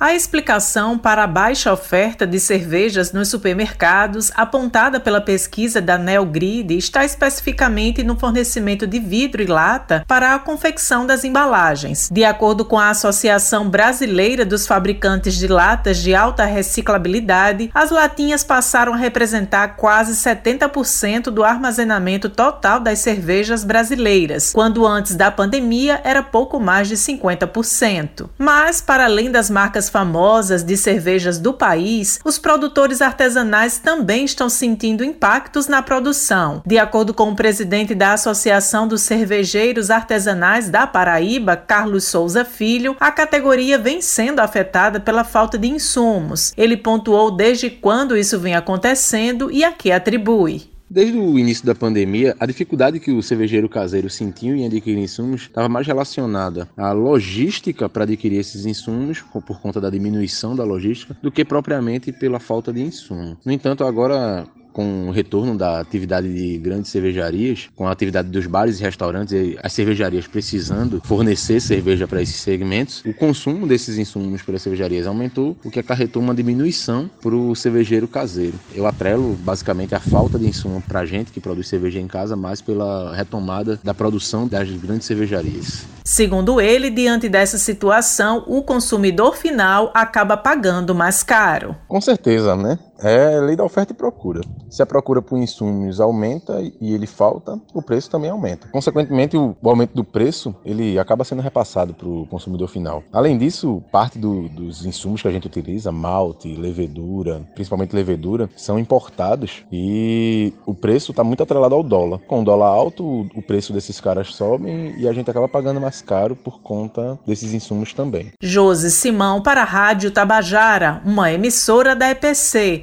A explicação para a baixa oferta de cervejas nos supermercados, apontada pela pesquisa da Neogrid, está especificamente no fornecimento de vidro e lata para a confecção das embalagens. De acordo com a Associação Brasileira dos Fabricantes de Latas de Alta Reciclabilidade, as latinhas passaram a representar quase 70% do armazenamento total das cervejas brasileiras, quando antes da pandemia era pouco mais de 50%. Mas, para além das marcas famosas de cervejas do país, os produtores artesanais também estão sentindo impactos na produção. De acordo com o presidente da Associação dos Cervejeiros Artesanais da Paraíba, Carlos Souza Filho, a categoria vem sendo afetada pela falta de insumos. Ele pontuou desde quando isso vem acontecendo e a que atribui. Desde o início da pandemia, a dificuldade que o cervejeiro caseiro sentiu em adquirir insumos estava mais relacionada à logística para adquirir esses insumos, por conta da diminuição da logística, do que propriamente pela falta de insumo. No entanto, agora com o retorno da atividade de grandes cervejarias, com a atividade dos bares e restaurantes e as cervejarias precisando fornecer cerveja para esses segmentos, o consumo desses insumos pelas cervejarias aumentou, o que acarretou uma diminuição para o cervejeiro caseiro. Eu atrelo basicamente a falta de insumo para a gente que produz cerveja em casa, mais pela retomada da produção das grandes cervejarias. Segundo ele, diante dessa situação, o consumidor final acaba pagando mais caro. Com certeza, né? É lei da oferta e procura. Se a procura por insumos aumenta e ele falta, o preço também aumenta. Consequentemente, o, aumento do preço ele acaba sendo repassado para o consumidor final. Além disso, parte do, dos insumos que a gente utiliza, malte, levedura, principalmente levedura, são importados e o preço está muito atrelado ao dólar. Com o dólar alto, o preço desses caras sobe e a gente acaba pagando mais caro por conta desses insumos também. Josi Simão para a Rádio Tabajara, uma emissora da EPC